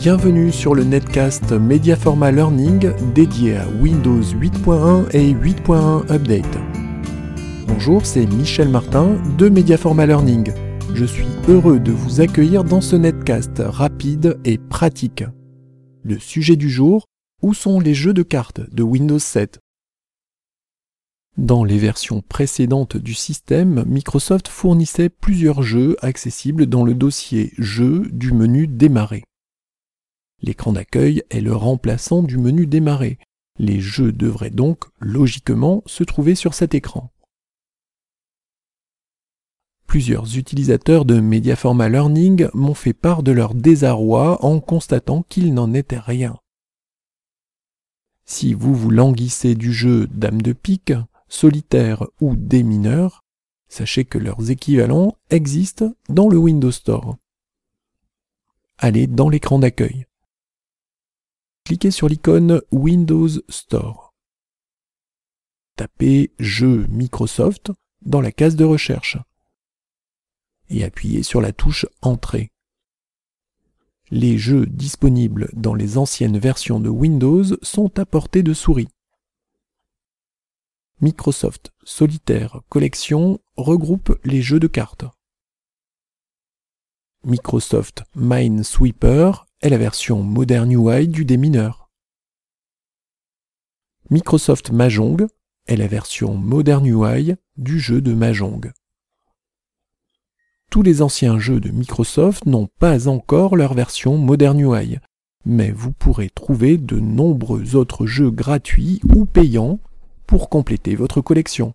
Bienvenue sur le netcast Mediaforma Learning dédié à Windows 8.1 et 8.1 Update. Bonjour, c'est Michel Martin de Mediaforma Learning. Je suis heureux de vous accueillir dans ce netcast rapide et pratique. Le sujet du jour, où sont les jeux de cartes de Windows 7 Dans les versions précédentes du système, Microsoft fournissait plusieurs jeux accessibles dans le dossier Jeux du menu Démarrer. L'écran d'accueil est le remplaçant du menu Démarrer. Les jeux devraient donc logiquement se trouver sur cet écran. Plusieurs utilisateurs de Mediaforma Learning m'ont fait part de leur désarroi en constatant qu'il n'en était rien. Si vous vous languissez du jeu Dame de pique, solitaire ou des mineurs, sachez que leurs équivalents existent dans le Windows Store. Allez dans l'écran d'accueil. Cliquez sur l'icône Windows Store. Tapez Jeux Microsoft dans la case de recherche et appuyez sur la touche Entrée. Les jeux disponibles dans les anciennes versions de Windows sont à portée de souris. Microsoft Solitaire Collection regroupe les jeux de cartes. Microsoft Minesweeper est la version Modern UI du démineur. Microsoft Mahjong est la version Modern UI du jeu de Mahjong tous les anciens jeux de Microsoft n'ont pas encore leur version Modern UI, mais vous pourrez trouver de nombreux autres jeux gratuits ou payants pour compléter votre collection.